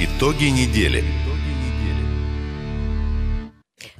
Итоги недели.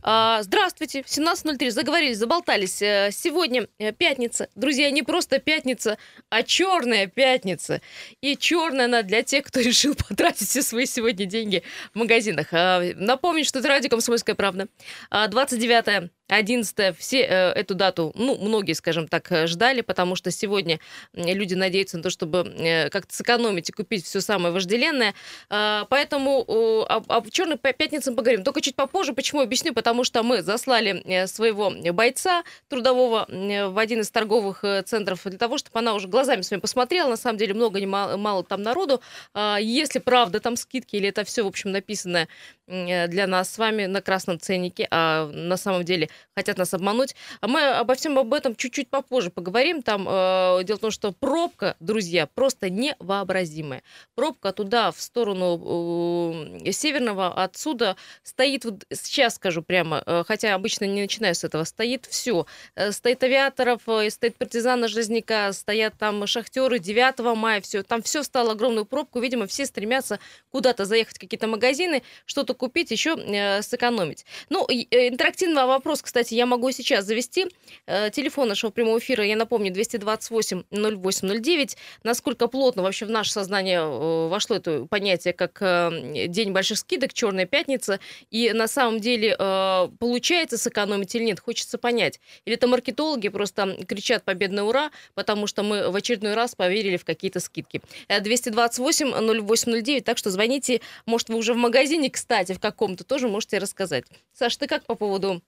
А, Здравствуйте, 17.03, заговорились, заболтались. Э, Сегодня э, пятница. Друзья, не просто пятница, а черная пятница. И черная она для тех, кто решил потратить все свои сегодня деньги в магазинах. А, Напомню, что это радио «Комсомольская правда». А, 29 11 все э, эту дату, ну, многие, скажем так, э, ждали, потому что сегодня люди надеются на то, чтобы э, как-то сэкономить и купить все самое вожделенное. А, Поэтому о, об, об черной пя- пятнице мы поговорим. Только чуть попозже. Почему? Объясню. Потому что мы заслали э, своего бойца трудового э, в один из торговых э, центров для того, чтобы она уже глазами своими посмотрела. На самом деле много, не мало, мало там народу. А, Если правда там скидки или это все, в общем, написано э, для нас с вами на красном ценнике, а на самом деле хотят нас обмануть. А мы обо всем об этом чуть-чуть попозже поговорим. Там э, дело в том, что пробка, друзья, просто невообразимая. Пробка туда, в сторону э, северного, отсюда стоит, вот сейчас скажу прямо, э, хотя обычно не начинаю с этого, стоит все. Стоит авиаторов, э, стоит партизана Железняка, стоят там шахтеры 9 мая, все. Там все стало огромную пробку. Видимо, все стремятся куда-то заехать в какие-то магазины, что-то купить, еще э, сэкономить. Ну, э, интерактивный вопрос, кстати, я могу сейчас завести. Э, телефон нашего прямого эфира, я напомню, 228-08-09. Насколько плотно вообще в наше сознание э, вошло это понятие, как э, День больших скидок, Черная пятница, и на самом деле э, получается сэкономить или нет, хочется понять. Или это маркетологи просто кричат победное ура, потому что мы в очередной раз поверили в какие-то скидки. Э, 228-08-09, так что звоните, может, вы уже в магазине, кстати, в каком-то тоже можете рассказать. Саш, ты как по поводу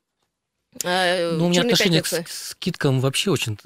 э, Ну, у меня «Черной отношение пятницы»? к скидкам вообще очень,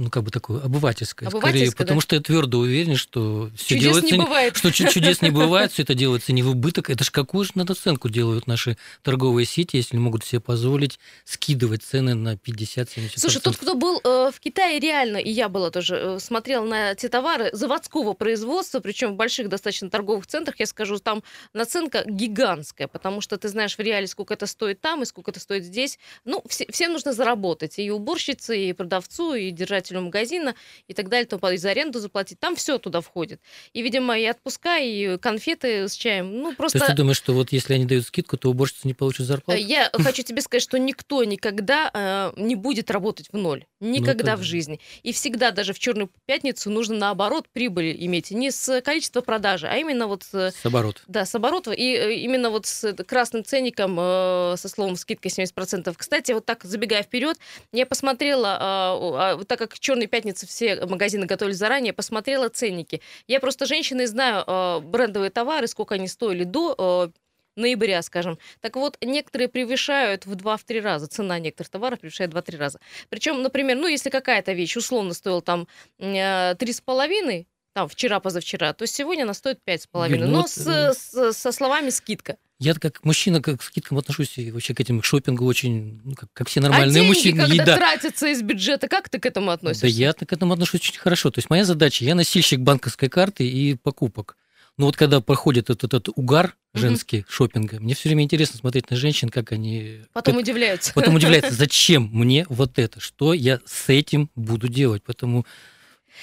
ну, как бы такое, обывательское, скорее, Обывательское, да? потому что я твердо уверен, что все Чудес делается... не бывает. Что чу- чудес не бывает, все это делается не в убыток. Это ж какую же наценку делают наши торговые сети, если могут себе позволить скидывать цены на 50-70%. Слушай, тот, кто был э, в Китае, реально, и я была тоже, э, смотрела на те товары заводского производства, причем в больших достаточно торговых центрах, я скажу, там наценка гигантская, потому что ты знаешь в реале, сколько это стоит там и сколько это стоит здесь. Ну, все, всем нужно заработать, и уборщице, и продавцу, и держателю магазина, и так далее, то и за аренду заплатить. Там все туда входит. И, видимо, и отпуска, и конфеты с чаем. Ну, То просто... есть ты думаешь, что вот если они дают скидку, то уборщица не получит зарплату? Я хочу тебе сказать, что никто никогда э, не будет работать в ноль. Никогда это в жизни. И всегда, даже в черную пятницу, нужно наоборот прибыль иметь. Не с количества продажи, а именно вот с, оборота. да, с оборота. И э, именно вот с красным ценником, э, со словом скидка 70%. Кстати, вот так забегая вперед, я посмотрела, э, э, так как в черной пятнице все магазины готовили заранее, посмотрела ценники. Я просто женщина и знаю э, брендовые товары, сколько они стоили до э, ноября, скажем. Так вот, некоторые превышают в 2-3 раза. Цена некоторых товаров превышает в 2-3 раза. Причем, например, ну, если какая-то вещь условно стоила там э, 3,5, там, вчера-позавчера, то сегодня она стоит 5,5. Юль, ну но вот, с, э, с- со словами скидка. Я как мужчина как к скидкам отношусь и вообще к этим к шопингу очень, ну, как, как все а нормальные деньги, мужчины. когда И да. тратятся из бюджета, как ты к этому относишься? Да я к этому отношусь очень хорошо. То есть моя задача, я носильщик банковской карты и покупок. Но вот когда проходит этот, этот угар женский шопинга, мне все время интересно смотреть на женщин, как они... Потом как- удивляются. потом удивляются, зачем мне вот это, что я с этим буду делать. Поэтому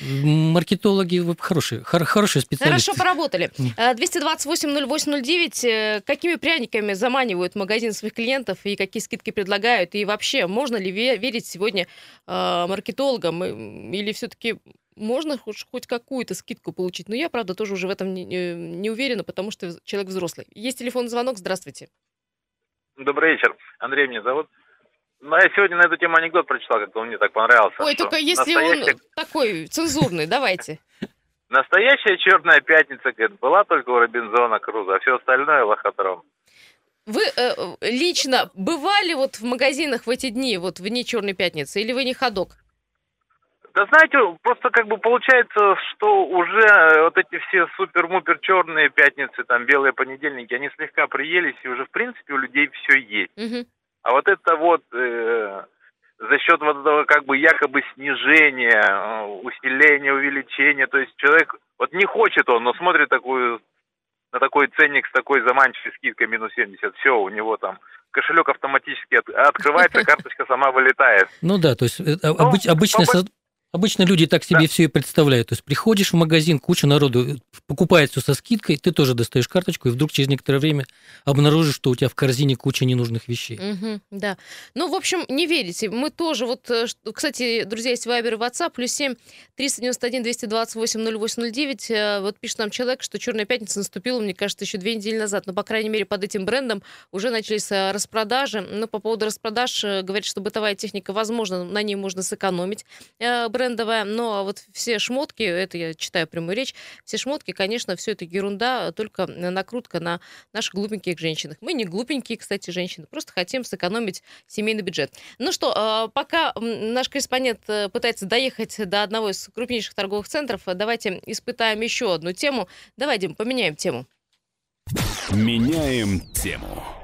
маркетологи вы хорошие, хор- хорошие специалисты. Хорошо поработали. Мгм. Э, 228-08-09. э, Какими пряниками заманивают магазин своих клиентов и какие скидки предлагают? И вообще, можно ли ве- верить сегодня э, маркетологам? Или все-таки можно хоть, хоть какую-то скидку получить? Но я, правда, тоже уже в этом не, не- не уверена, потому что человек взрослый. Есть телефонный звонок. Здравствуйте. Добрый вечер. Андрей меня зовут. Ну, я сегодня на эту тему анекдот прочитал, как-то он мне так понравился. Ой, только если настоящая, он такой цензурный, давайте. Настоящая черная пятница, говорит, была только у Робинзона Круза, а все остальное лохотрон. Вы э, лично бывали вот в магазинах в эти дни, вот в дни Черной пятницы, или вы не ходок? Да знаете, просто как бы получается, что уже э, вот эти все супер-мупер черные пятницы, там белые понедельники, они слегка приелись, и уже в принципе у людей все есть. Мгм. А вот это вот э, за счет вот этого как бы якобы снижения, э, усиления, увеличения, то есть человек вот не хочет он, но смотрит такую на такой ценник с такой заманчивой скидкой минус 70, все, у него там кошелек автоматически от- открывается, карточка сама вылетает. Ну да, то есть э, Ну, обыч- обычное, со- Обычно люди так себе Да. все и представляют. То есть приходишь в магазин, куча народу э, покупает все со скидкой, ты тоже достаешь карточку, и вдруг через некоторое время обнаружишь, что у тебя в корзине куча ненужных вещей. Мгм, да. Ну, в общем, не верите. Мы тоже вот, э, кстати, друзья, есть Вайбер и WhatsApp, плюс 7 391 228 0809. Э, Вот пишет нам человек, что Черная пятница наступила, мне кажется, еще две недели назад. Но, по крайней мере, под этим брендом уже начались э, распродажи. Но по поводу распродаж говорит, что бытовая техника, возможно, на ней можно сэкономить э, брендовая. Но вот все шмотки, это я читаю прямую речь, все шмотки, конечно, все это ерунда, только накрутка на наших глупеньких женщинах. Мы не глупенькие, кстати, женщины, просто хотим сэкономить семейный бюджет. Ну что, э, пока наш корреспондент э, пытается доехать до одного из крупнейших торговых центров, давайте испытаем еще одну тему. Давай, Дим, поменяем тему. Меняем тему.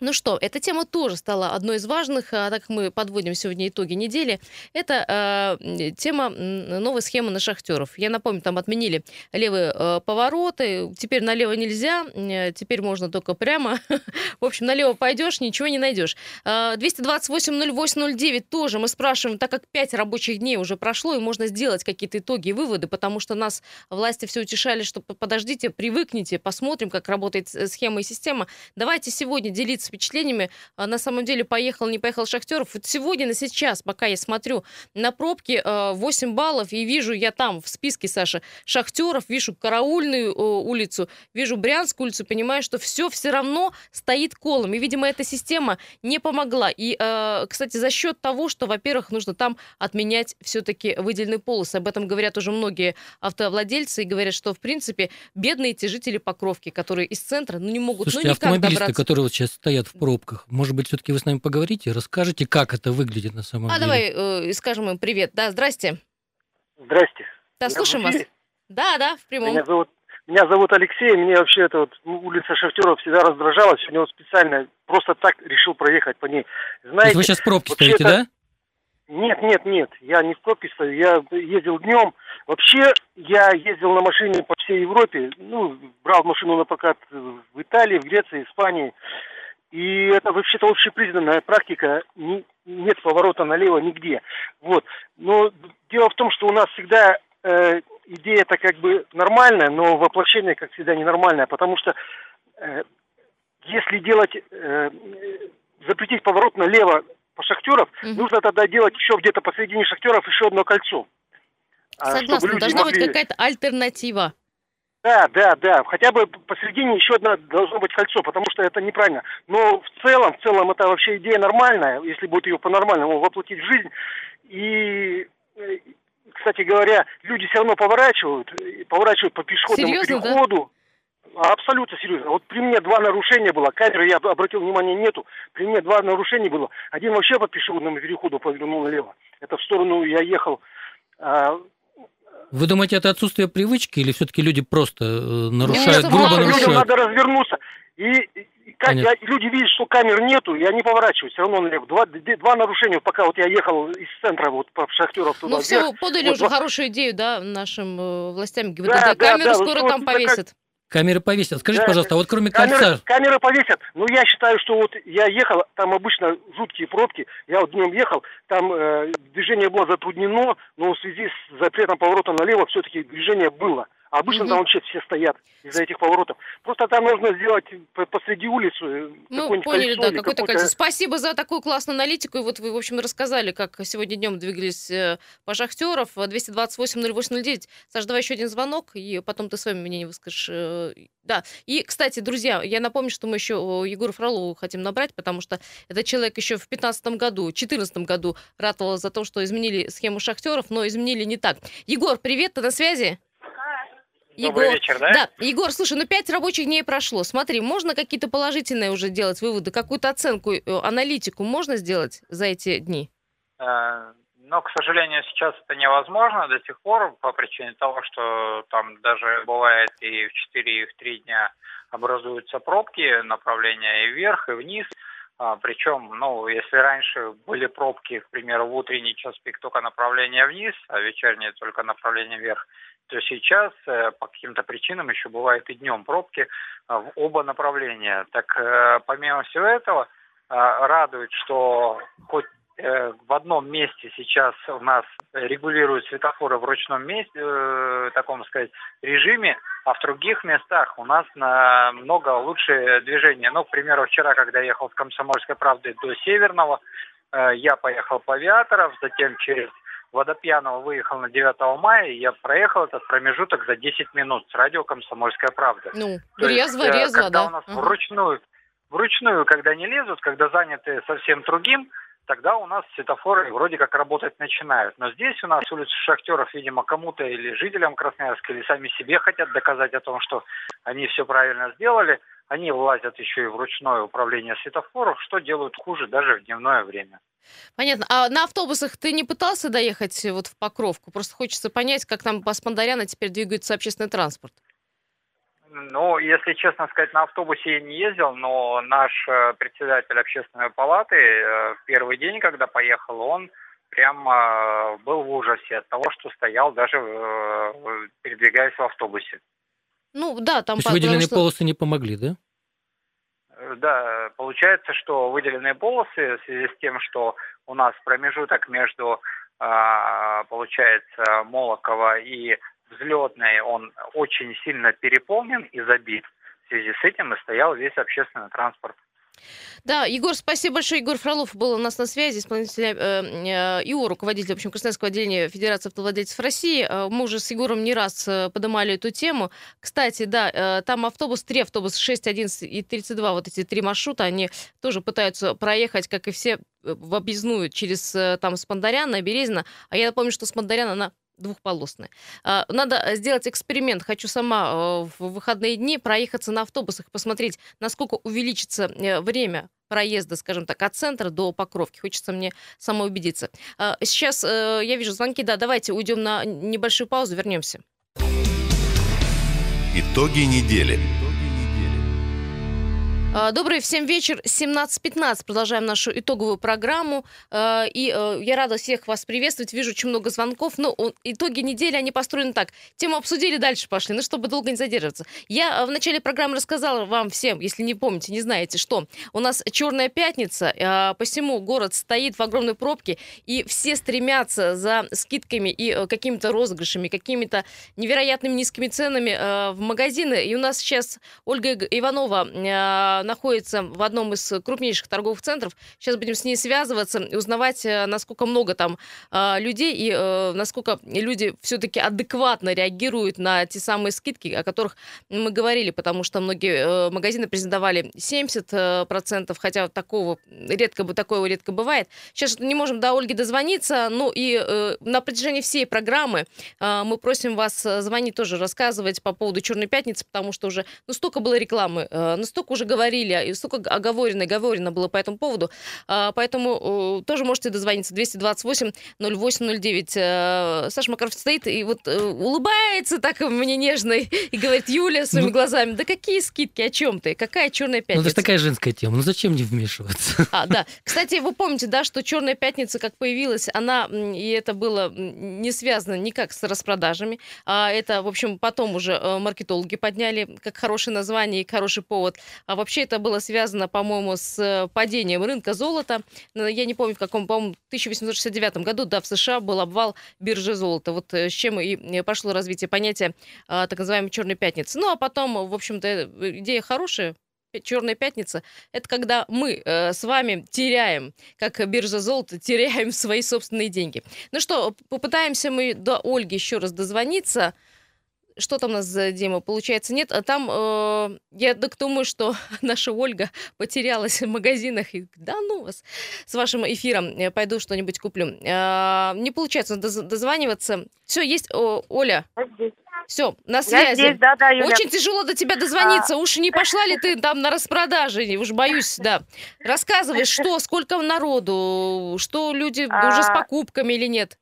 Ну что, эта тема тоже стала одной из важных, а так как мы подводим сегодня итоги недели. Это э, тема новой схемы на шахтеров. Я напомню, там отменили левые э, повороты, теперь налево нельзя, э, теперь можно только прямо. В общем, налево пойдешь, ничего не найдешь. Э, 228-08-09 тоже мы спрашиваем, так как 5 рабочих дней уже прошло, и можно сделать какие-то итоги и выводы, потому что нас власти все утешали, что подождите, привыкните, посмотрим, как работает э, схема и система. Давайте сегодня делиться впечатлениями. А, На самом деле, поехал, не поехал Шахтеров. Вот сегодня, на сейчас, пока я смотрю на пробки, э, 8 баллов, и вижу я там в списке, Саша, Шахтеров, вижу Караульную э, улицу, вижу Брянскую улицу, понимаю, что все все равно стоит колом. И, видимо, эта система не помогла. И, э, кстати, за счет того, что, во-первых, нужно там отменять все-таки выделенные полосы. Об этом говорят уже многие автовладельцы и говорят, что, в принципе, бедные эти жители Покровки, которые из центра, ну, не могут, Слушайте, ну, никак добраться. которые вот сейчас стоят в пробках, может быть, все-таки вы с нами поговорите, расскажете, как это выглядит на самом А деле? давай э, скажем им привет. Да, здрасте. Здрасте. Да, Я слушаем вас. Да, да, в прямом. Меня зовут, меня зовут Алексей. Мне вообще эта вот улица Шахтеров всегда раздражала. Сегодня вот специально просто так решил проехать по ней. То есть Знаете, вы сейчас в пробке стоите, это- да? нет, нет, нет. Я не в пробке стою. Я ездил днем. Вообще, я ездил на машине по всей Европе. Ну, брал машину на прокат в Италии, в Греции, Испании. И это вообще-то общепризнанная практика. Ни- нет поворота налево нигде. Вот. Но дело в том, что у нас всегда э, идея-то как бы нормальная, но воплощение, как всегда, ненормальное. Потому что э, если делать, э, запретить поворот налево по шахтеров, Мгм. нужно тогда делать еще где-то посредине шахтеров еще одно кольцо. А, Согласна, должна быть могли- какая-то альтернатива. Да, да, да. Хотя бы посередине еще одно должно быть кольцо, потому что это неправильно. Но в целом, в целом это вообще идея нормальная, если будет ее по-нормальному воплотить в жизнь. И, э, кстати говоря, люди все равно поворачивают, поворачивают по пешеходному Серьезно, да? переходу. А, Абсолютно серьезно. Вот при мне два нарушения было. Камеры, я обратил внимание, нету. При мне два нарушения было. Один вообще по пешеходному переходу повернул налево. Это в сторону я ехал. Вы думаете, это отсутствие привычки или все-таки люди просто э, нарушают, грубо мало Людям нарушают? надо развернуться. И, и как я- люди видят, что камер нету, и они поворачивают все равно налево. Два, два нарушения, пока вот я ехал из центра вот по шахтеров туда Ну, все подали Вот уже два- хорошую идею, да, нашим э, властям. Говорят, Да, да, да, да, скоро вот там это как- повесят. Камеры повесят. Скажите, Да, пожалуйста, а вот кроме Камеры, кольца, камеры повесят. Ну, я считаю, что вот я ехал, там обычно жуткие пробки. Я вот днем ехал, там э, движение было затруднено, но в связи с запретом поворота налево все-таки движение было. А обычно Мгм. там вообще все стоят из-за этих поворотов. Просто там нужно сделать по- посреди улицы э, Ну, какое-нибудь поняли, кольцо да, какое-то какое-то- кольцо. Спасибо за такую классную аналитику. И вот вы, в общем, рассказали, как сегодня днем двигались э, по Шахтеров. 228-08-09. Саш, давай еще один звонок, и потом ты свое мнение выскажешь. Э, Да. И, кстати, друзья, я напомню, что мы еще Егора Фролову хотим набрать, потому что этот человек еще в 2015 году, 2014 году ратовал за то, что изменили схему Шахтеров, но изменили не так. Егор, привет, ты на связи? Добрый вечер, да? Да, Егор, слушай, ну пять рабочих дней прошло. Смотри, можно какие-то положительные уже делать выводы, какую-то оценку, э, аналитику можно сделать за эти дни? Э, Но, к сожалению, сейчас это невозможно до сих пор по причине того, что там даже бывает и в 4, и в 3 дня образуются пробки, направления и вверх, и вниз. А, причем, ну, если раньше были пробки, к примеру, в утренний час пик только направление вниз, а вечернее только направление вверх, сейчас э, по каким-то причинам еще бывает и днем пробки э, в оба направления. Так э, помимо всего этого, радует, что хоть в одном месте сейчас у нас регулируют светофоры в ручном месте, таком сказать, режиме, а в других местах у нас намного лучше движение. Ну, к примеру, вчера, когда я ехал с Комсомольской правды до Северного, я поехал по Авиаторов, затем через Водопьянова выехал на 9 мая, и я проехал этот промежуток за 10 минут с радио «Комсомольская правда». Ну, То резво, есть, э, резво, когда да. у нас Ага. вручную, вручную, когда не лезут, когда заняты совсем другим, тогда у нас светофоры вроде как работать начинают. Но здесь у нас улица Шахтеров, видимо, кому-то или жителям Красноярска, или сами себе хотят доказать о том, что они все правильно сделали. Они влазят еще и в ручное управление светофоров, что делают хуже даже в дневное время. Понятно. А на автобусах ты не пытался доехать э, вот в Покровку? Просто хочется понять, как там по Спандаряна теперь двигается общественный транспорт. Ну, если честно сказать, на автобусе я не ездил, но наш э, председатель общественной палаты э, в первый день, когда поехал, он прям э, был в ужасе от того, что стоял даже передвигаясь в автобусе. Ну, да, там... То есть выделенные что- полосы не помогли, да? Э, Да, получается, что выделенные полосы в связи с тем, что у нас промежуток между, а, получается, Молокова и Взлетной, он очень сильно переполнен и забит. В связи с этим и стоял весь общественный транспорт. Да, Егор, спасибо большое. Егор Фролов был у нас на связи, исполнитель э, э, ИО, руководитель, в общем, Красноярского отделения Федерации автовладельцев России. Э, Мы уже с Егором не раз э, поднимали эту тему. Кстати, да, э, там автобус, три автобуса, 6, 11 и 32, вот эти три маршрута, они тоже пытаются проехать, как и все, э, в объездную через там Спандаряна, Березина. А я напомню, что Спандаряна, она двухполосная. А, Надо сделать эксперимент. Хочу сама э, в выходные дни проехаться на автобусах, посмотреть, насколько увеличится э, время проезда, скажем так, от центра до Покровки. Хочется мне самой убедиться. А, Сейчас э, я вижу звонки. Да, давайте уйдем на небольшую паузу, вернемся. Итоги недели. А, Добрый всем вечер, 17.15. Продолжаем нашу итоговую программу. А, И э, я рада всех вас приветствовать. Вижу очень много звонков. Но итоги недели, они построены так. Тему обсудили, дальше пошли. Ну, чтобы долго не задерживаться. Я э, в начале программы рассказала вам всем, если не помните, не знаете, что у нас Черная пятница. а, Посему город стоит в огромной пробке. И все стремятся за скидками и э, какими-то розыгрышами, какими-то невероятными низкими ценами в магазины. И у нас сейчас Ольга Иванова находится в одном из крупнейших торговых центров. Сейчас будем с ней связываться и узнавать, э, насколько много там э, людей и э, насколько люди все-таки адекватно реагируют на те самые скидки, о которых мы говорили, потому что многие магазины презентовали 70%, процентов, хотя такого редко такое редко бывает. Сейчас не можем до Ольги дозвониться, ну и на протяжении всей программы мы просим вас звонить тоже, рассказывать по поводу Черной пятницы, потому что уже ну, столько было рекламы, ну, столько уже говорили, и столько оговорено говорено было по этому поводу. А, Поэтому э, тоже можете дозвониться 228 0809. Э, Саша Макаров стоит и вот э, улыбается так мне нежно и говорит, Юля, своими Ну- глазами, да какие скидки, о чем ты? Какая черная Ну, это пятница? же такая женская тема. Ну, зачем не вмешиваться? А, да. Кстати, вы помните, да, что Черная пятница, как появилась, она, и это было не связано никак с распродажами. А это, в общем, потом уже маркетологи подняли как хорошее название и хороший повод. А вообще это было связано, по-моему, с э, падением рынка золота. Ну, Я не помню, в каком, по-моему, 1869 году, да, в США был обвал биржи золота. Вот э, с чем и э, пошло развитие понятия так называемой Черной пятницы. Ну, а потом, в общем-то, э, идея хорошая, Черная пятница это когда мы э, с вами теряем, как биржа золота, теряем свои собственные деньги. Ну что, попытаемся мы до Ольги еще раз дозвониться. Что там у нас, э, Дима, получается? Нет, а там, э, я так думаю, что наша Ольга потерялась в магазинах. И, да ну вас, с вашим эфиром э, пойду что-нибудь куплю. Э, не получается доз- дозваниваться. Все, есть, О, Оля, Я все, на Я связи. здесь, да, да, Юля. Очень тяжело до тебя дозвониться. Уж не пошла ли ты там на распродаже? Уж боюсь, да. Рассказывай, что, сколько народу, что люди уже с А. покупками или нет?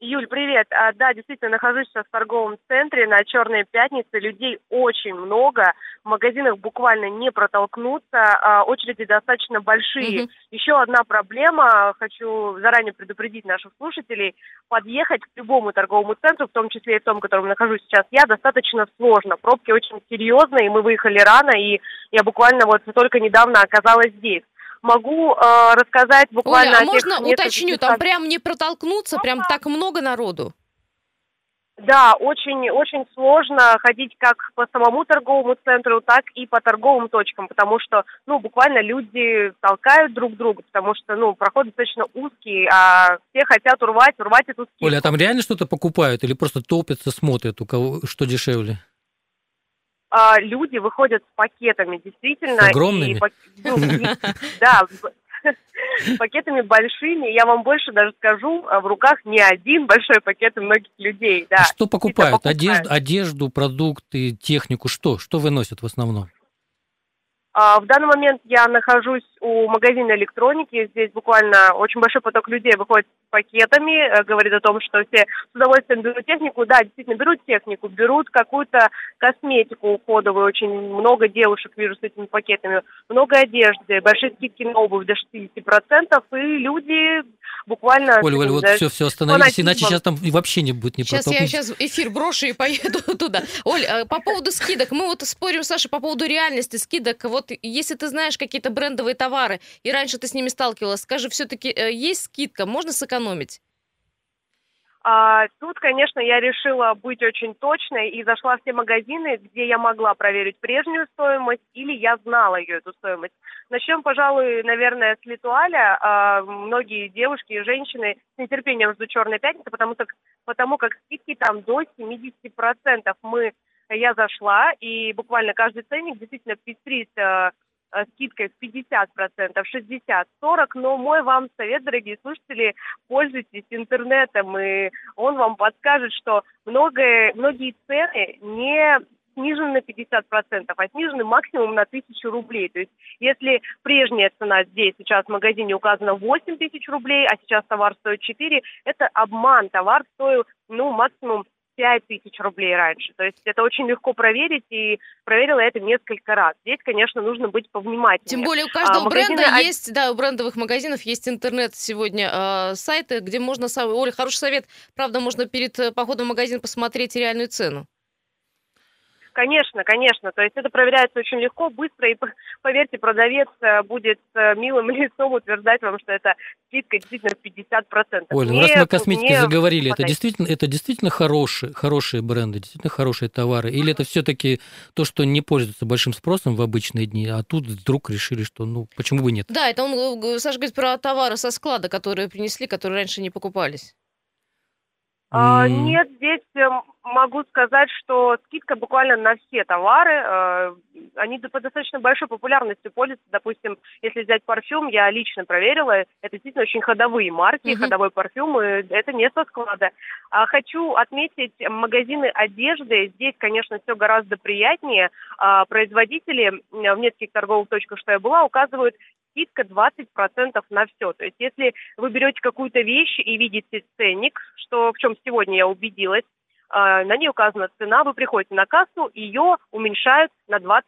Юль, привет. А, да, действительно, нахожусь сейчас в торговом центре на Черной пятнице. Людей очень много. В магазинах буквально не протолкнуться. А, очереди достаточно большие. Мгм. Еще одна проблема. Хочу заранее предупредить наших слушателей. Подъехать к любому торговому центру, в том числе и в том, в котором нахожусь сейчас я, достаточно сложно. Пробки очень серьезные. Мы выехали рано, и я буквально вот только недавно оказалась здесь. Могу э, рассказать буквально Оля, а о тех можно уточню, там прям не протолкнуться, прям так много народу? Да, очень, очень сложно ходить как по самому торговому центру, так и по торговым точкам, потому что, ну, буквально люди толкают друг друга, потому что, ну, проход достаточно узкий, а все хотят урвать, урвать эту скидку. Оля, а там реально что-то покупают или просто топятся, смотрят, у кого что дешевле? А, люди выходят с пакетами, действительно. С огромными? и ну, и- да, пакетами большими. Я вам больше даже скажу, а в руках не один большой пакет у многих людей, да. А что покупают? покупают. Одежду, одежду, продукты, технику, что? Что выносят в основном? А, В данный момент я нахожусь у магазина электроники. Здесь буквально очень большой поток людей выходит с пакетами, э, говорит о том, что все с удовольствием берут технику. Да, действительно, берут технику, берут какую-то косметику уходовую. Очень много девушек вижу с этими пакетами. Много одежды, большие скидки на обувь до 60%. И люди буквально... Оля, Оля, вот да, все, все остановились, фанатизмом. иначе сейчас там вообще не будет ни Сейчас я протолкнуть. сейчас эфир брошу и поеду туда. Оль, а по поводу скидок, мы вот спорим, Саша, по поводу реальности скидок. Вот если ты знаешь какие-то брендовые товары, и раньше ты с ними сталкивалась, скажи, все-таки есть скидка, можно сэкономить? А, тут, конечно, я решила быть очень точной и зашла в те магазины, где я могла проверить прежнюю стоимость или я знала ее, эту стоимость. Начнем, пожалуй, наверное, с Литуаля. А, многие девушки и женщины с нетерпением ждут «Черной пятницы», потому, так, потому как скидки там до 70%. Мы, я зашла, и буквально каждый ценник действительно пестрит э, э, скидкой в 50%, 60%, 40%. Но мой вам совет, дорогие слушатели, пользуйтесь интернетом, и он вам подскажет, что многое, многие цены не снижены на 50%, а снижены максимум на 1000 рублей. То есть если прежняя цена здесь сейчас в магазине указана 8 тысяч рублей, а сейчас товар стоит 4, это обман. Товар стоил, ну, максимум 5 тысяч рублей раньше. То есть это очень легко проверить, и проверила это несколько раз. Здесь, конечно, нужно быть повнимательнее. Тем более у каждого А, магазины бренда од- есть, да, у брендовых магазинов есть интернет сегодня, э, сайты, где можно... Оля, хороший совет. Правда, можно перед э, походом в магазин посмотреть реальную цену. Конечно, конечно. То есть это проверяется очень легко, быстро, и поверьте, продавец э, будет с милым лицом утверждать вам, что это скидка действительно в 50%. Оля, ну раз мы о косметике не заговорили, это действительно, это действительно хорошие, хорошие бренды, действительно хорошие товары? Или это все-таки то, что не пользуется большим спросом в обычные дни, а тут вдруг решили, что ну почему бы нет? Да, это он, э, Саша говорит про товары со склада, которые принесли, которые раньше не покупались. А. Нет, здесь эм, могу сказать, что скидка буквально на все товары. э, Они по достаточно большой популярностью пользуются. Допустим, если взять парфюм, я лично проверила, это действительно очень ходовые марки, Мгм. ходовой парфюм, и это не со склада. А Хочу отметить магазины одежды. Здесь, конечно, все гораздо приятнее. А, Производители в нескольких торговых точках, что я была, указывают скидка 20% на все. То есть, если вы берете какую-то вещь и видите ценник, что в чем сегодня я убедилась, а, на ней указана цена, вы приходите на кассу, ее уменьшают на 20%.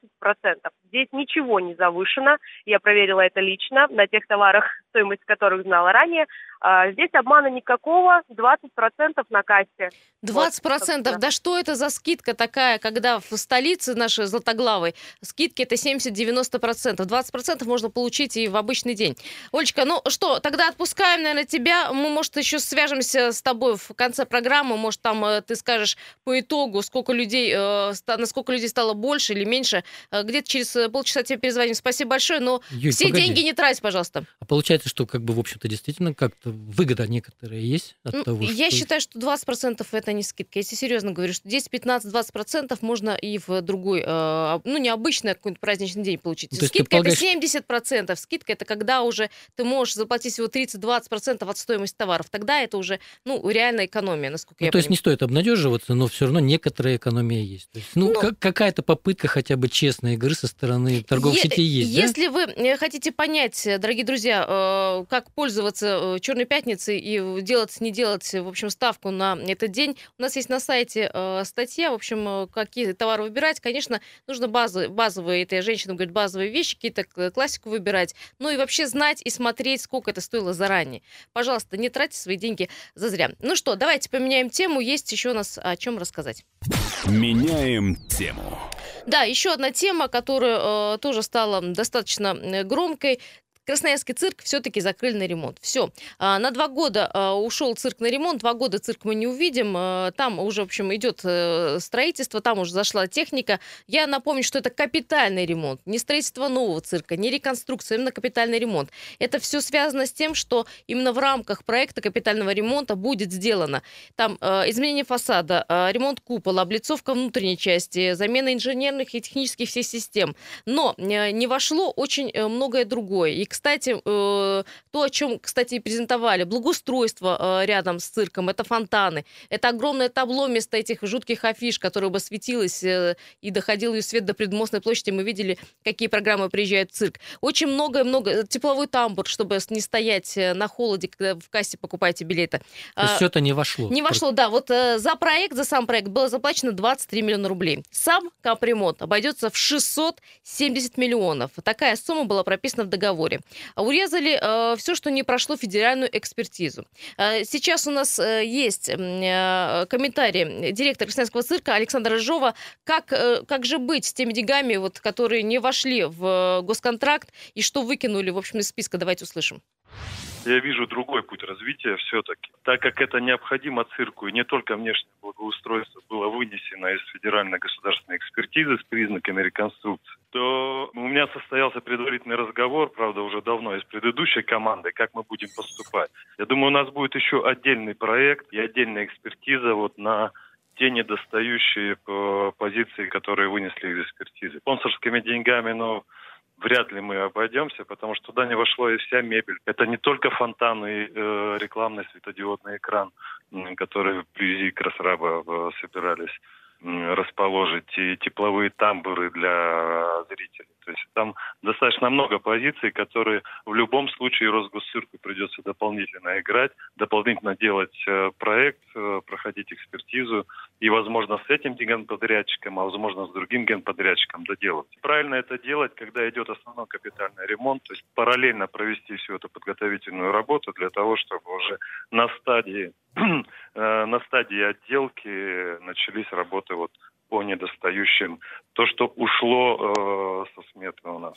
Здесь ничего не завышено, я проверила это лично, на тех товарах, стоимость которых знала ранее. А, Здесь обмана никакого, 20% на кассе. 20%. собственно. да что это за скидка такая, когда в столице нашей Златоглавой скидки это 70-90%. 20% можно получить и в обычный день. Олечка, ну что, тогда отпускаем, наверное, тебя. Мы, может, еще свяжемся с тобой в конце программы. Может, там э, ты скажешь по итогу, сколько людей, э, насколько людей стало больше или меньше. Э, Где-то через э, полчаса тебе перезвоним. Спасибо большое, но Юль, все погоди. деньги не трать, пожалуйста. А получается, что как бы в общем-то действительно как-то выгода некоторая есть от Ну, того, я что... считаю, что 20% это не скидка. Если серьезно говорю, что 10, 15, 20% можно и в другой, э, ну, необычный какой-нибудь праздничный день получить. Ну, то скидка это полагаешь- 70%. Скидка это когда уже ты можешь заплатить всего 30-20% от стоимости товаров. Тогда это уже, ну, реальная экономия, насколько Ну, я то есть не понимаю. стоит обнадеживаться, но все равно некоторая экономия есть. То есть, ну, Ну, как- какая-то попытка хотя бы честной игры со стороны торговых Е- сетей есть, да? Если вы э, хотите понять, э, дорогие друзья, э, как пользоваться Черной пятницей и делать, не делать, в общем, ставку на этот день, у нас есть на сайте статья, в общем, какие товары выбирать. Конечно, нужно базы, базовые, это женщина говорит, базовые вещи, какие-то классику выбирать. Ну и вообще знать и смотреть, сколько это стоило заранее. Пожалуйста, не тратьте свои деньги зазря. Ну что, давайте поменяем тему. Есть еще у нас о чем рассказать. Меняем тему. Да, еще одна тема, которая э, тоже стала достаточно э, громкой. Красноярский цирк все-таки закрыли на ремонт. Все. На два года а, ушел цирк на ремонт, два года цирк мы не увидим. А, там уже, в общем, идет э, строительство, там уже зашла техника. Я напомню, что это капитальный ремонт. Не строительство нового цирка, не реконструкция, именно капитальный ремонт. Это все связано с тем, что именно в рамках проекта капитального ремонта будет сделано. Там э, изменение фасада, э, ремонт купола, облицовка внутренней части, замена инженерных и технических всех систем. Но не вошло очень многое другое. И, кстати, э, то, о чем, кстати, и презентовали, благоустройство э, рядом с цирком, это фонтаны, это огромное табло вместо этих жутких афиш, которое бы светилось э, и доходил ее свет до предмостной площади, мы видели, какие программы приезжают в цирк. Очень много-много, тепловой тамбур, чтобы не стоять на холоде, когда в кассе покупаете билеты. То есть все это не вошло? Не вошло, да. Вот за проект, за сам проект было заплачено 23 миллиона рублей. Сам капремонт обойдется в 670 миллионов. Такая сумма была прописана в договоре. Урезали э, все, что не прошло федеральную экспертизу. Э, сейчас у нас э, есть э, комментарий директора Красноярского цирка Александра Рыжова. Как, э, как же быть с теми деньгами, вот, которые не вошли в э, госконтракт и что выкинули, в общем, из списка? Давайте услышим я вижу другой путь развития все-таки. Так как это необходимо цирку, и не только внешнее благоустройство было вынесено из федеральной государственной экспертизы с признаками реконструкции, то у меня состоялся предварительный разговор, правда, уже давно, из предыдущей команды, как мы будем поступать. Я думаю, у нас будет еще отдельный проект и отдельная экспертиза вот на те недостающие э, позиции, которые вынесли из экспертизы. Спонсорскими деньгами, но вряд ли мы обойдемся, потому что туда не вошло и вся мебель. Это не только фонтан и э, рекламный светодиодный экран, который вблизи Красраба э, собирались расположить, и тепловые тамбуры для зрителей. То есть там достаточно много позиций, которые в любом случае Росгосцирку придется дополнительно играть, дополнительно делать э, проект, э, проходить экспертизу и, возможно, с этим генподрядчиком, а возможно, с другим генподрядчиком доделать. Правильно это делать, когда идет основной капитальный ремонт, то есть параллельно провести всю эту подготовительную работу для того, чтобы уже на стадии э, на стадии отделки начались работы вот по недостающим, то, что ушло э, со сметы у нас.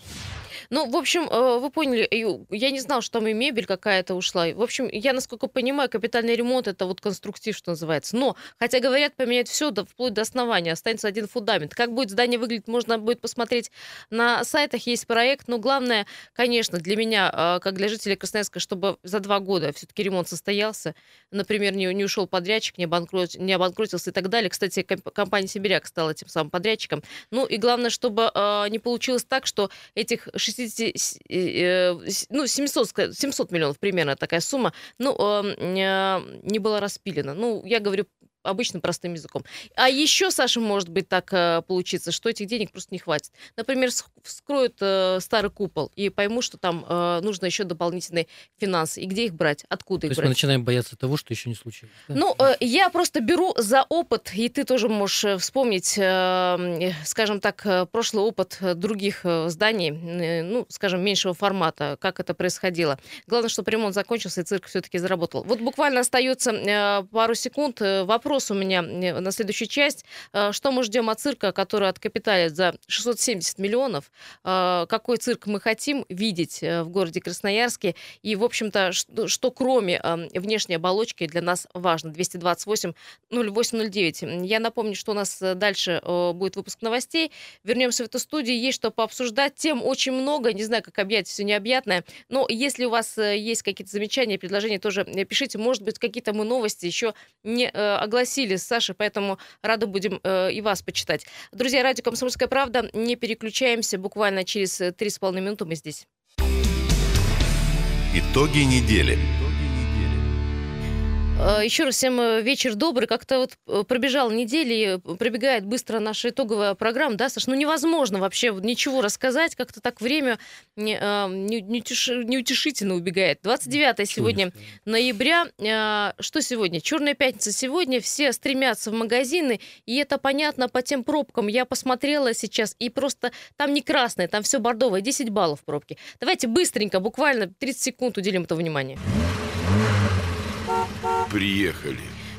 Ну, в общем, э, вы поняли, я не знал, что там и мебель какая-то ушла. В общем, я, насколько понимаю, капитальный ремонт это вот конструктив, что называется. Но, хотя говорят, поменять все до, вплоть до основания, останется один фундамент. Как будет здание выглядеть, можно будет посмотреть на сайтах, есть проект. Но главное, конечно, для меня, э, как для жителей Красноярска, чтобы за два года все-таки ремонт состоялся. Например, не, не ушел подрядчик, не, обанкрот, не обанкротился и так далее. Кстати, компания Сибиряк Яндекс стал этим самым подрядчиком. Ну и главное, чтобы э, не получилось так, что этих 60, э, ну, 700, 700 миллионов примерно такая сумма, ну, э, э, не была распилена. Ну, я говорю обычным простым языком. А еще, Саша, может быть так э, получиться, что этих денег просто не хватит. Например, вскроют э, старый купол и пойму, что там э, нужно еще дополнительные финансы. И где их брать? Откуда То их есть брать? мы начинаем бояться того, что еще не случилось. Да? Ну, э, я просто беру за опыт, и ты тоже можешь э, вспомнить, э, скажем так, э, прошлый опыт других э, зданий, э, ну, скажем, меньшего формата, как это происходило. Главное, чтобы ремонт закончился, и цирк все-таки заработал. Вот буквально остается э, пару секунд. Вопрос вопрос у меня э, на следующую часть. Э, что мы ждем от цирка, который откапиталит за 670 миллионов? Э, какой цирк мы хотим видеть в городе Красноярске? И, в общем-то, что, кроме внешней оболочки для нас важно? 228 0809. Я напомню, что у нас дальше будет выпуск новостей. Вернемся в эту студию. Есть что пообсуждать. Тем очень много. Не знаю, как объять все необъятное. Но если у вас есть какие-то замечания, предложения, тоже пишите. Может быть, какие-то мы новости еще не огласили пригласили с Сашей, поэтому рады будем э, и вас почитать. Друзья, радио «Комсомольская правда». Не переключаемся. Буквально через э, три с половиной минуты мы здесь. Итоги недели. Э, Еще раз всем э, вечер добрый. Как-то вот э, пробежала неделя, и пробегает быстро наша итоговая программа, да, Саш? Ну, невозможно вообще ничего рассказать, как-то так время не, не, не утешительно убегает. 29 сегодня ноября. Что сегодня? Черная пятница сегодня. Все стремятся в магазины, и это понятно по тем пробкам. Я посмотрела сейчас, и просто там не красное, там все бордовое, 10 баллов пробки. Давайте быстренько, буквально 30 секунд уделим это внимание приехали.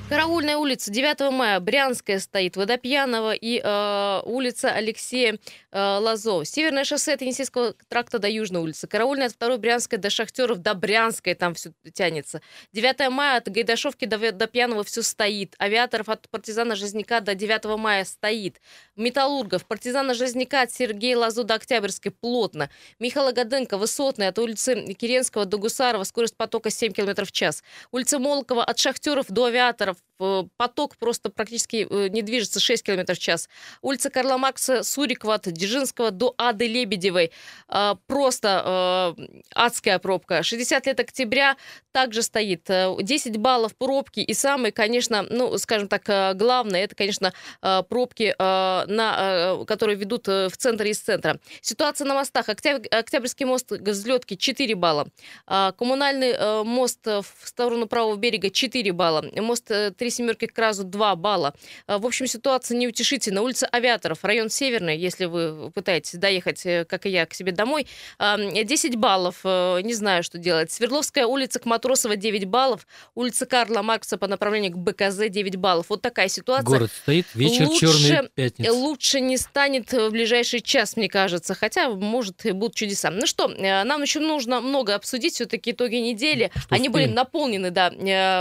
Караульная улица, 9 мая, Брянская стоит, Водопьянова и э, улица Алексея э, Лазо. Северное шоссе от Енисейского тракта до Южной улицы. Караульная от 2 Брянской до Шахтеров до Брянской там все тянется. 9 мая от Гайдашовки до, до Пьяного все стоит. Авиаторов от партизана Жизняка до 9 мая стоит. Металлургов, партизана Жизняка от Сергея Лазо до Октябрьской плотно. Михаила Годенко, Высотная от улицы Киренского до Гусарова, скорость потока 7 км в час. Улица Молокова от Шахтеров до Авиаторов поток просто практически э, не движется 6 км в час. Улица Карла Макса, Сурикова от Дзержинского до Ады Лебедевой. А, просто э, адская пробка. 60 лет октября также стоит. 10 баллов пробки. И самое, конечно, ну, скажем так, главное, это, конечно, пробки, на, которые ведут в центр и из центра. Ситуация на мостах. Октябрьский мост взлетки 4 балла. А, коммунальный мост в сторону правого берега 4 балла. Мост три семерки к разу 2 балла. А, в общем, ситуация неутешительна. Улица Авиаторов, район Северный, если вы пытаетесь доехать, э, как и я, к себе домой, 10 баллов, э, не знаю, что делать. Свердловская улица к Матросова 9 баллов, улица Карла Маркса по направлению к БКЗ 9 баллов. Вот такая ситуация. Город стоит, вечер лучше, черный пятница. Лучше не станет в ближайший час, мне кажется, хотя, может, и будут чудеса. Ну что, э, нам еще нужно много обсудить, все-таки итоги недели. Что Они успеем? были наполнены, да,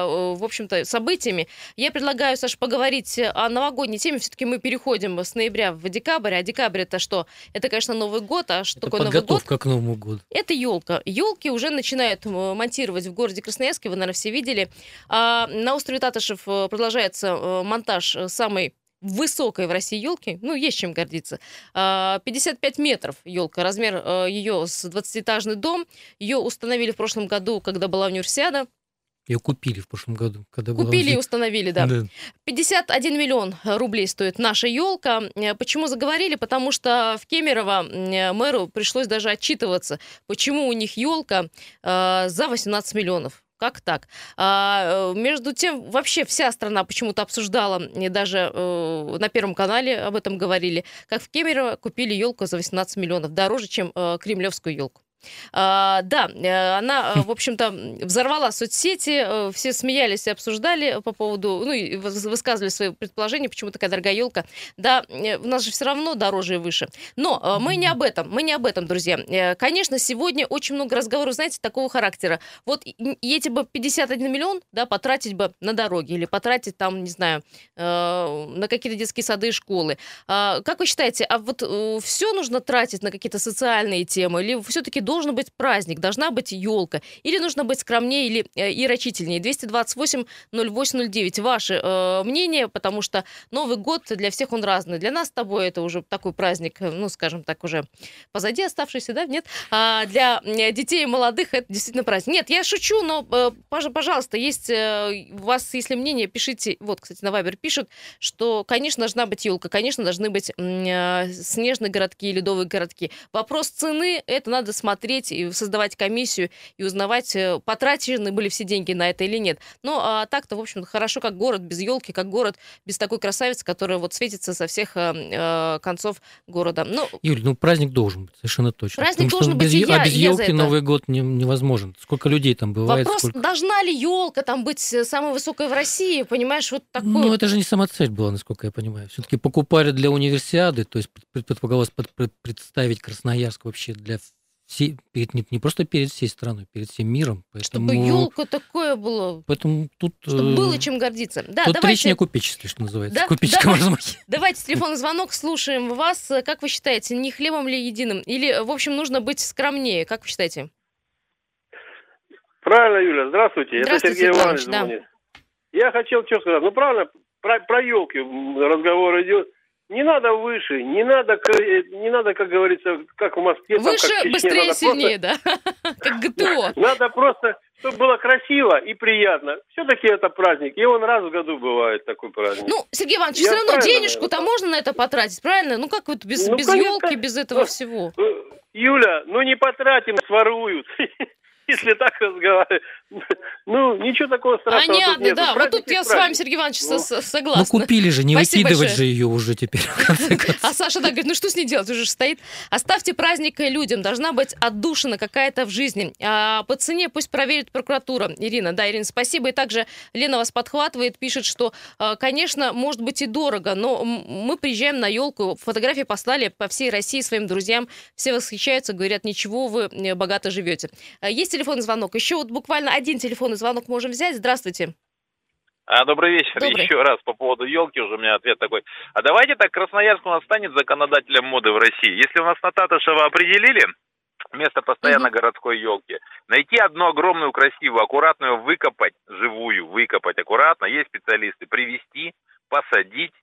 в общем-то, событиями. Я предлагаю, Саша, поговорить о новогодней теме. Все-таки мы переходим с ноября в декабрь. А декабрь это что? Это, конечно, Новый год. А что это такое Новый год? к Новому году. Это елка. Елки уже начинают э, монтировать в городе Красноярске. Вы, наверное, все видели. А на острове Татышев э, продолжается э, монтаж самой высокой в России елки, ну, есть чем гордиться. 55 а, метров елка, размер ее с 20-этажный дом. Ее установили в прошлом году, когда была универсиада. Ее купили в прошлом году. Когда купили была... и установили, да. да. 51 миллион рублей стоит наша елка. Э, почему заговорили? Потому что в Кемерово э, мэру пришлось даже отчитываться, почему у них елка э, за 18 миллионов. Как так? А, между тем, вообще вся страна почему-то обсуждала, и даже э, на Первом канале об этом говорили, как в Кемерово купили елку за 18 миллионов, дороже, чем э, кремлевскую елку. А, да, э, она, э, в общем-то, взорвала соцсети, э, все смеялись и обсуждали по поводу, ну, и высказывали свои предположения, почему такая дорогая елка. Да, у нас же все равно дороже и выше. Но мы не об этом, мы не об этом, друзья. Конечно, сегодня очень много разговоров, знаете, такого характера. Вот эти бы 51 миллион, да, потратить бы на дороги или потратить там, не знаю, на какие-то детские сады и школы. А, как вы считаете, а вот все нужно тратить на какие-то социальные темы или все-таки должен быть праздник, должна быть елка. Или нужно быть скромнее или э, и рачительнее. 228 0809. Ваше э, мнение, потому что Новый год для всех он разный. Для нас с тобой это уже такой праздник, э, ну, скажем так, уже позади оставшийся, да? Нет? А для э, детей и молодых это действительно праздник. Нет, я шучу, но, э, пожалуйста, есть э, у вас, если мнение, пишите. Вот, кстати, на Вайбер пишут, что, конечно, должна быть елка, конечно, должны быть э, снежные городки и ледовые городки. Вопрос цены, это надо смотреть смотреть и создавать комиссию и узнавать, э, потрачены были все деньги на это или нет. Ну, а так-то, в общем, хорошо, как город без елки, как город без такой красавицы, которая вот светится со всех э, э концов города. Ну, Юль, ну праздник должен быть, совершенно точно. Праздник Потому должен быть, без, я, А без елки Новый год не, невозможен. Сколько людей там бывает? Вопрос, сколько... должна ли елка там быть э, самой высокой в России, понимаешь, вот такой... Ну, это же не сама цель была, насколько я понимаю. Все-таки покупали для универсиады, то есть предполагалось представить Красноярск вообще для все, перед, не, не просто перед всей страной, перед всем миром. Поэтому, Чтобы елка такое было. Поэтому тут... Чтобы было чем гордиться. Да, тут давайте... речь не о купечестве, что называется. Да? Купеческом давайте, давайте телефонный звонок, слушаем вас. Как вы считаете, не хлебом ли единым? Или, в общем, нужно быть скромнее? Как вы считаете? Правильно, Юля. Здравствуйте. Здравствуйте Это Сергей Иванович, звонит. Да. Я хотел что сказать. Ну, правильно, про, про елки разговор идет. Не надо выше, не надо, не надо, как говорится, как в Москве. Выше, там, как быстрее, надо сильнее, просто... да? Как ГТО. Надо просто, чтобы было красиво и приятно. Все-таки это праздник, и он раз в году бывает такой праздник. Ну, Сергей Иванович, все равно денежку-то можно на это потратить, правильно? Ну, как вот без, ну, без елки, без этого всего? Юля, ну не потратим, своруют. если так разговаривать. Ну, ничего такого страшного тут Понятно, нет. да. Вот тут я с вами. Сергей Иванович, Ну. Ну, согласна. купили же, не Спасибо выкидывать большое. же ее уже теперь, в конце концов. А Саша так говорит, ну что с ней делать, уже стоит. Оставьте праздник людям, должна быть отдушина какая-то в жизни. А по цене пусть проверит прокуратура. Ирина, да, Ирина, спасибо. И также Лена вас подхватывает, пишет, что, а, конечно, может быть и дорого, но мы приезжаем на елку, фотографии послали по всей России своим друзьям, все восхищаются, говорят, ничего, вы э, богато живете. А, Есть телефонный звонок? Еще вот буквально один телефонный звонок можем взять. Здравствуйте. А, добрый вечер. Добрый. Еще раз по поводу елки уже у меня ответ такой. А давайте так, Красноярск у нас станет законодателем моды в России. Если у нас на Татышева определили место постоянно городской елки, найти одну огромную, красивую, аккуратную, выкопать, живую, выкопать аккуратно, есть специалисты, привести, посадить,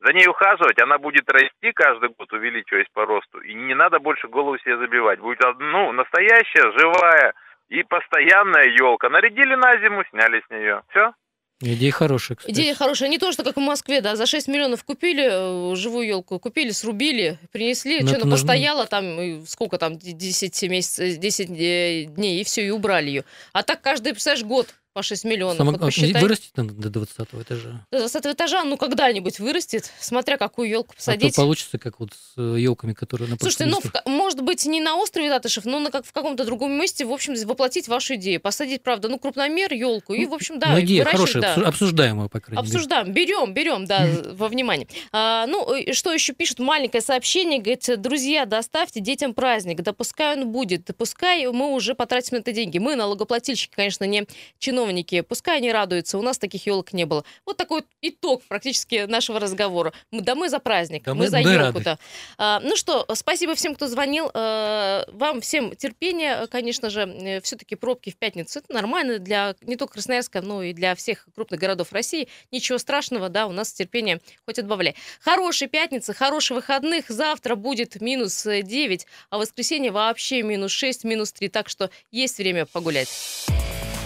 за ней ухаживать, она будет расти каждый год, увеличиваясь по росту, и не надо больше голову себе забивать. Будет, ну, настоящая, живая и постоянная елка. Нарядили на зиму, сняли с нее. Все. Идея хорошая, кстати. Идея хорошая. Не то, что как в Москве, да, за 6 миллионов купили э, живую елку, купили, срубили, принесли, Ну, что она нужно- постояла там, сколько там, 10 месяцев, 10 э, дней, и все, и убрали ее. А так каждый, представляешь, год по 6 миллионов. Само- Вот а, посчитай. Вырастет надо до 20 этажа. До 20 этажа, ну, когда-нибудь вырастет, смотря какую елку А то посадить. получится, как вот с елками, которые на Слушайте, ну, в может быть, не на острове Татышев, но на как в каком-то другом месте, в общем, воплотить вашу идею. Посадить, правда, ну, крупномер, елку, и, в общем, да, Ну, идея хорошая, да. обсу- обсуждаемая, по крайней мере. Обсуждаем, берем, берем, да, во внимание. А, ну, что еще пишут? Маленькое сообщение, говорит, друзья, доставьте детям праздник, да пускай он будет, да пускай мы уже потратим на это деньги. Мы, налогоплательщики, конечно, не чиновники, пускай они радуются, у нас таких елок не было. Вот такой итог практически нашего разговора. Да мы за праздник, Да мы, мы- за мы елку, рады. да. А, ну что, спасибо всем, кто звонил. А, вам всем терпения, конечно же, все-таки пробки в пятницу. Это нормально для не только Красноярска, но и для всех крупных городов России. Ничего страшного, да, у нас терпение хоть отбавляй. Хорошей пятницы, хороших выходных. Завтра будет минус э, 9, а в воскресенье вообще минус 6, минус 3. Так что есть время погулять.